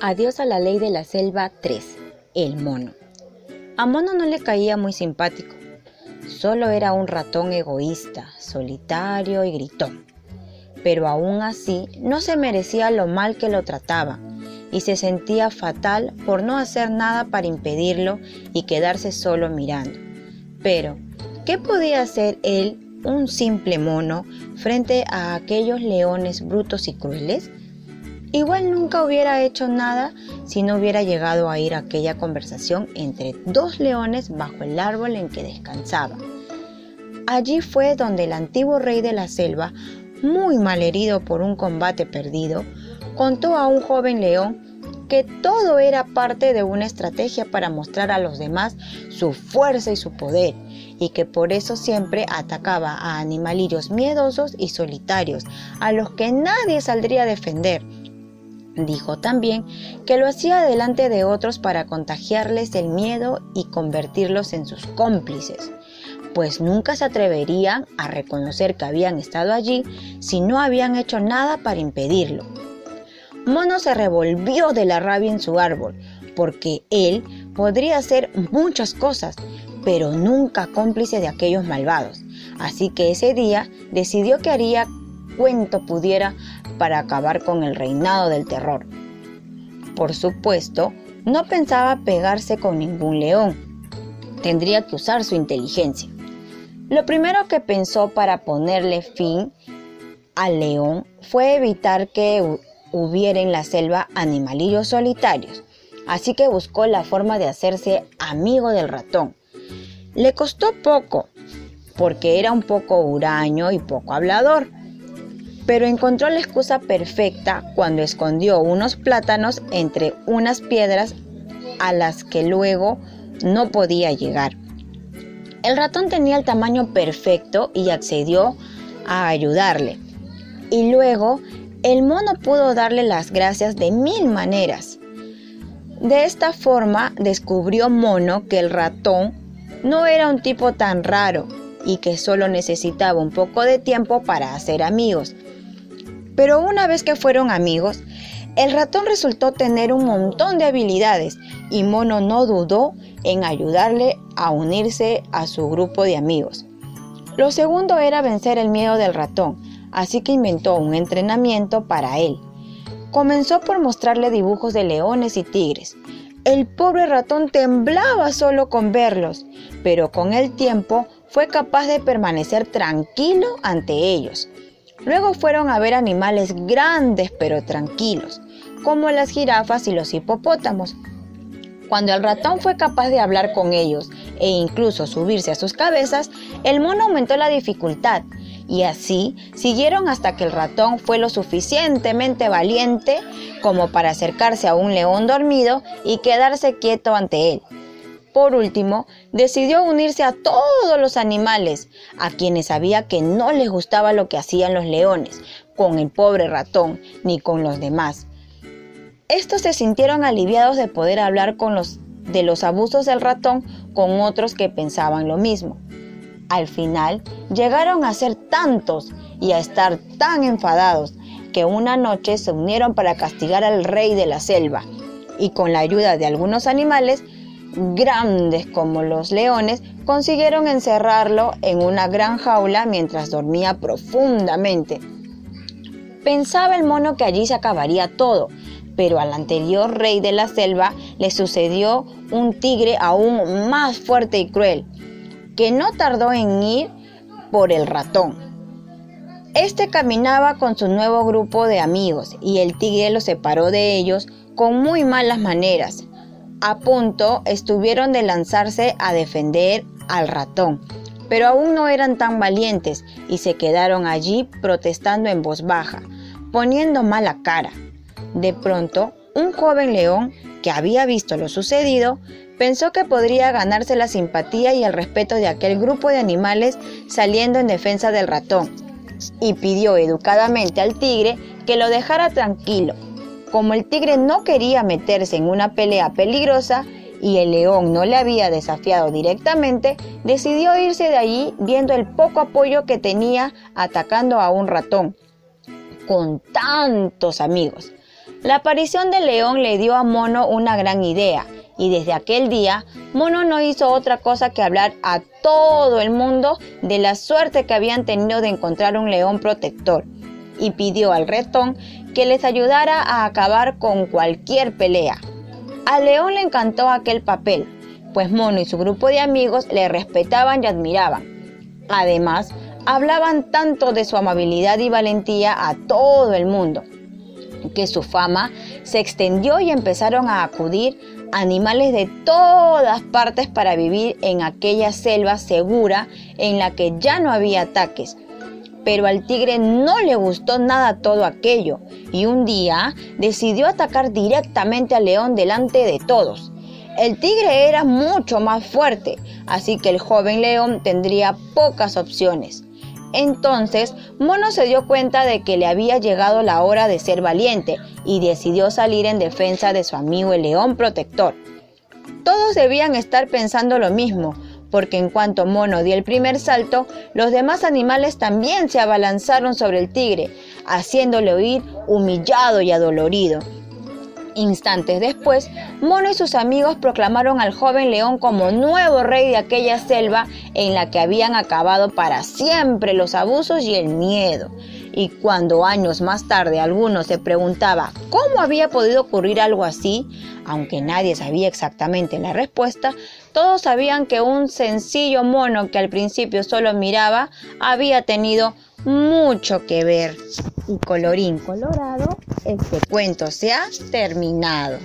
Adiós a la ley de la selva 3. El mono. A Mono no le caía muy simpático. Solo era un ratón egoísta, solitario y gritón. Pero aún así no se merecía lo mal que lo trataba y se sentía fatal por no hacer nada para impedirlo y quedarse solo mirando. Pero, ¿qué podía hacer él, un simple mono, frente a aquellos leones brutos y crueles? Igual nunca hubiera hecho nada si no hubiera llegado a ir a aquella conversación entre dos leones bajo el árbol en que descansaba. Allí fue donde el antiguo rey de la selva, muy malherido por un combate perdido, contó a un joven león que todo era parte de una estrategia para mostrar a los demás su fuerza y su poder, y que por eso siempre atacaba a animalillos miedosos y solitarios, a los que nadie saldría a defender, Dijo también que lo hacía delante de otros para contagiarles el miedo y convertirlos en sus cómplices, pues nunca se atreverían a reconocer que habían estado allí si no habían hecho nada para impedirlo. Mono se revolvió de la rabia en su árbol, porque él podría hacer muchas cosas, pero nunca cómplice de aquellos malvados. Así que ese día decidió que haría cuento pudiera para acabar con el reinado del terror. Por supuesto, no pensaba pegarse con ningún león. Tendría que usar su inteligencia. Lo primero que pensó para ponerle fin al león fue evitar que hubiera en la selva animalillos solitarios, así que buscó la forma de hacerse amigo del ratón. Le costó poco, porque era un poco huraño y poco hablador, pero encontró la excusa perfecta cuando escondió unos plátanos entre unas piedras a las que luego no podía llegar. El ratón tenía el tamaño perfecto y accedió a ayudarle. Y luego el mono pudo darle las gracias de mil maneras. De esta forma descubrió Mono que el ratón no era un tipo tan raro y que solo necesitaba un poco de tiempo para hacer amigos pero una vez que fueron amigos, el ratón resultó tener un montón de habilidades y Mono no dudó en ayudarle a unirse a su grupo de amigos. Lo segundo era vencer el miedo del ratón, así que inventó un entrenamiento para él. Comenzó por mostrarle dibujos de leones y tigres. El pobre ratón temblaba solo con verlos, pero con el tiempo fue capaz de permanecer tranquilo ante ellos. Luego fueron a ver animales grandes pero tranquilos, como las jirafas y los hipopótamos. Cuando el ratón fue capaz de hablar con ellos e incluso subirse a sus cabezas, el mono aumentó la dificultad y así siguieron hasta que el ratón fue lo suficientemente valiente como para acercarse a un león dormido y quedarse quieto ante él. Por último, decidió unirse a todos los animales, a quienes sabía que no les gustaba lo que hacían los leones, con el pobre ratón, ni con los demás. Estos se sintieron aliviados de poder hablar con los, de los abusos del ratón con otros que pensaban lo mismo. Al final, llegaron a ser tantos y a estar tan enfadados que una noche se unieron para castigar al rey de la selva y con la ayuda de algunos animales grandes como los leones, consiguieron encerrarlo en una gran jaula mientras dormía profundamente. Pensaba el mono que allí se acabaría todo, pero al anterior rey de la selva le sucedió un tigre aún más fuerte y cruel, que no tardó en ir por el ratón. Este caminaba con su nuevo grupo de amigos y el tigre lo separó de ellos con muy malas maneras a punto estuvieron de lanzarse a defender al ratón, pero aún no eran tan valientes y se quedaron allí protestando en voz baja, poniendo mala cara. De pronto, un joven león, que había visto lo sucedido, pensó que podría ganarse la simpatía y el respeto de aquel grupo de animales saliendo en defensa del ratón, y pidió educadamente al tigre que lo dejara tranquilo como el tigre no quería meterse en una pelea peligrosa y el león no le había desafiado directamente, decidió irse de allí viendo el poco apoyo que tenía atacando a un ratón con tantos amigos. La aparición del león le dio a Mono una gran idea y desde aquel día Mono no hizo otra cosa que hablar a todo el mundo de la suerte que habían tenido de encontrar un león protector y pidió al retón que les ayudara a acabar con cualquier pelea. Al león le encantó aquel papel, pues Mono y su grupo de amigos le respetaban y admiraban. Además, hablaban tanto de su amabilidad y valentía a todo el mundo, que su fama se extendió y empezaron a acudir animales de todas partes para vivir en aquella selva segura en la que ya no había ataques. Pero al tigre no le gustó nada todo aquello y un día decidió atacar directamente al león delante de todos. El tigre era mucho más fuerte, así que el joven león tendría pocas opciones. Entonces, Mono se dio cuenta de que le había llegado la hora de ser valiente y decidió salir en defensa de su amigo el león protector. Todos debían estar pensando lo mismo, porque en cuanto Mono dio el primer salto, los demás animales también se abalanzaron sobre el tigre, haciéndole oír humillado y adolorido. Instantes después, Mono y sus amigos proclamaron al joven león como nuevo rey de aquella selva en la que habían acabado para siempre los abusos y el miedo. Y cuando años más tarde alguno se preguntaba cómo había podido ocurrir algo así, aunque nadie sabía exactamente la respuesta, todos sabían que un sencillo mono que al principio solo miraba había tenido mucho que ver. Y colorín colorado, este cuento se ha terminado.